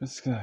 Let's go.